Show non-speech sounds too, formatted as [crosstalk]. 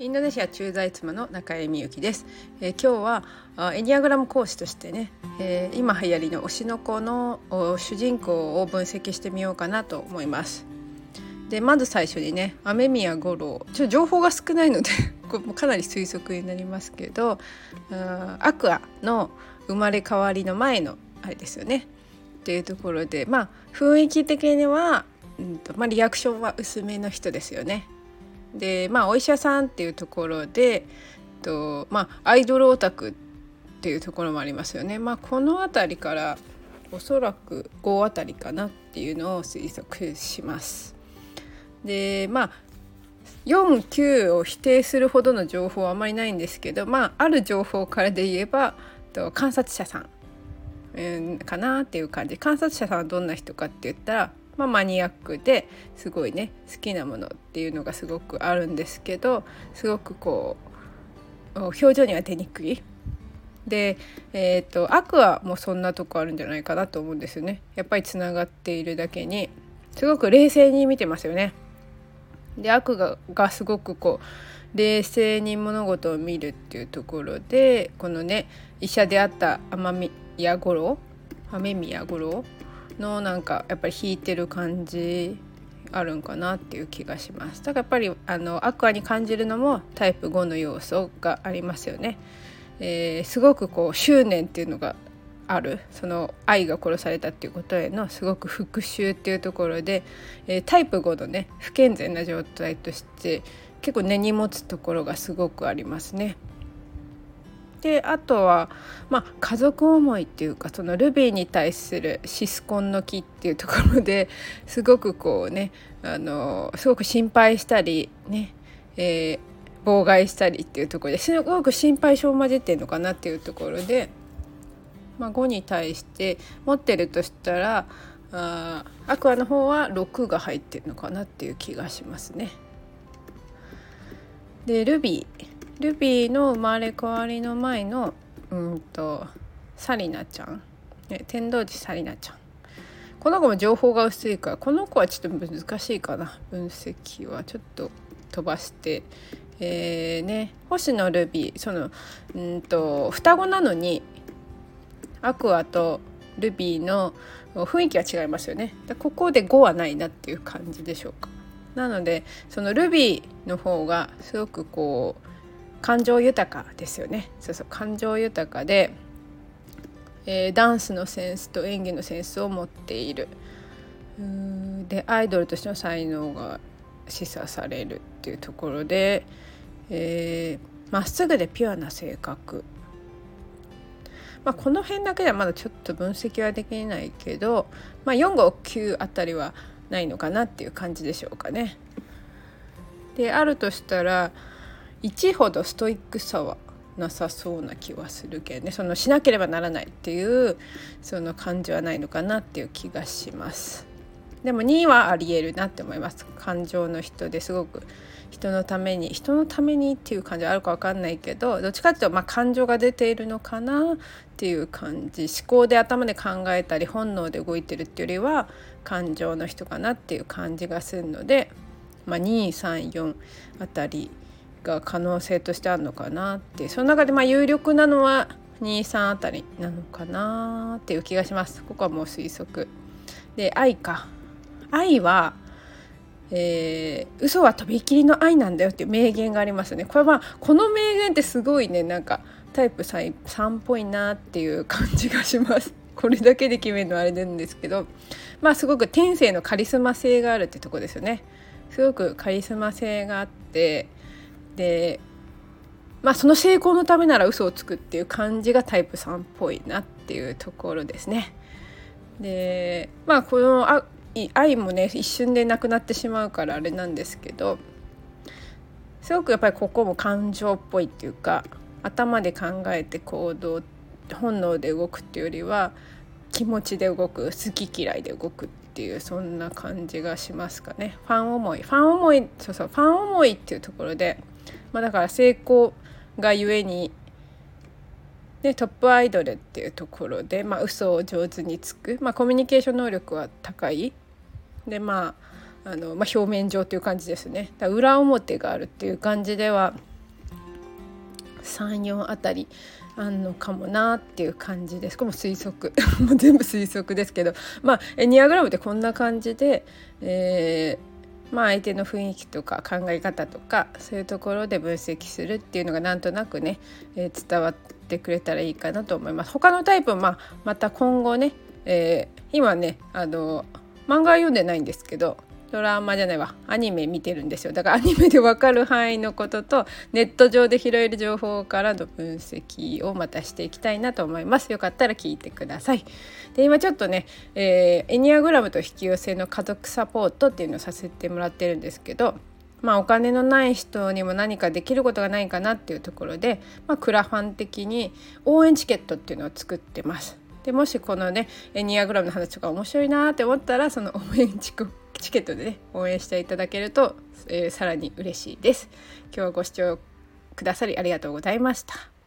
インドネシア駐在妻の中江美幸です、えー、今日はエニアグラム講師としてね、えー、今流行りの推しの子の主人公を分析してみようかなと思います。でまず最初にね雨宮五郎。ちょっと情報が少ないので [laughs] かなり推測になりますけどアクアの生まれ変わりの前のあれですよね。っていうところでまあ雰囲気的には、うんとまあ、リアクションは薄めの人ですよね。でまあお医者さんっていうところでとまあアイドルオタクっていうところもありますよね。まあ、この辺りからおそらく5あたりかなっていうのを推測します。でまあ49を否定するほどの情報はあまりないんですけどまあある情報からで言えばと観察者さん、うん、かなっていう感じ観察者さんはどんな人かって言ったらまあ、マニアックですごいね好きなものっていうのがすごくあるんですけどすごくこう表情には出にくい。で、えーと、アクアもそんなとこあるんじゃないかなと思うんですよね。やっぱりつながっているだけにすごく冷静に見てますよね。でアクアがすごくこう冷静に物事を見るっていうところでこのね医者であった雨宮五郎雨宮五郎のなんかやっぱり弾いてる感じあるんかなっていう気がします。だからやっぱりあのアクアに感じるのもタイプ5の要素がありますよね、えー、すごくこう執念っていうのがある。その愛が殺されたっていうことへのすごく復讐っていうところで、えー、タイプ5のね不健全な状態として結構根に持つところがすごくありますね。であとは、まあ、家族思いっていうかそのルビーに対するシスコンの木っていうところで [laughs] すごくこうねあのすごく心配したりね、えー、妨害したりっていうところですごく心配性を混じってるのかなっていうところで、まあ、5に対して持ってるとしたらあアクアの方は6が入ってるのかなっていう気がしますね。でルビールビーの生まれ変わりの前のうんとサリナちゃん、ね、天童寺サリナちゃん。この子も情報が薄いからこの子はちょっと難しいかな。分析はちょっと飛ばして。えーね、星野ルビーそのうんと双子なのにアクアとルビーの雰囲気は違いますよね。ここで5はないなっていう感じでしょうか。なのでそのルビーの方がすごくこう感情豊かですよね。そうそう感情豊かで、えー、ダンスのセンスと演技のセンスを持っている。でアイドルとしての才能が示唆されるっていうところでま、えー、っすぐでピュアな性格。まあ、この辺だけではまだちょっと分析はできないけど、まあ、459あたりはないのかなっていう感じでしょうかね。であるとしたら1ほどストイックさはなさそうな気はするけどね。そのしなければならないっていうその感じはないのかなっていう気がします。でも2はありえるなって思います。感情の人ですごく人のために人のためにっていう感じあるか分かんないけどどっちかっていうとまあ感情が出ているのかなっていう感じ思考で頭で考えたり本能で動いてるっていうよりは感情の人かなっていう感じがするので、まあ、234あたりが可能性としてあるのかなって。その中でまあ有力なのは23あたりなのかなっていう気がします。ここはもう推測。で愛か。愛はえー、嘘はとびきりの愛なんだよっていう名言がありますね。これはこの名言ってすごいねなんかタイプ3っぽいなっていう感じがします。これだけで決めるのはあれなんですけど。まあすごく天性のカリスマ性があるってとこですよね。すごくカリスマ性があってでまあその成功のためなら嘘をつくっていう感じがタイプ3っぽいなっていうところですね。でまあこのあ愛もね一瞬でなくなってしまうからあれなんですけどすごくやっぱりここも感情っぽいっていうか頭で考えて行動本能で動くっていうよりは気持ちで動く好き嫌いで動くっていうそんな感じがしますかねファン思いファン思いそうそうファン思いっていうところでまあ、だから成功がゆえにでトップアイドルっていうところで、まあ、嘘を上手につく、まあ、コミュニケーション能力は高い。でまああの、まあ、表面上っていう感じですね。だ裏表があるっていう感じでは34あたりあんのかもなっていう感じです。これも推測。[laughs] もう全部推測ですけど。まあエニアグラムってこんな感じで、えー、まあ相手の雰囲気とか考え方とかそういうところで分析するっていうのがなんとなくね、えー、伝わってくれたらいいかなと思います。他のタイプまあ、また今後ね、えー、今ねあの漫画は読んでないんですけどドラマじゃないわ。アニメ見てるんですよ。だからアニメで分かる範囲のこととネット上で拾える情報からの分析をまたしていきたいなと思います。よかったら聞いてください。で今ちょっとね、えー、エニアグラムと引き寄せの家族サポートっていうのをさせてもらってるんですけどまあお金のない人にも何かできることがないかなっていうところで、まあ、クラファン的に応援チケットっていうのを作ってます。でもしこのねエニアグラムの話とか面白いなって思ったらその応援チケットチケットでね応援していただけると、えー、さらに嬉しいです。今日はご視聴くださりありがとうございました。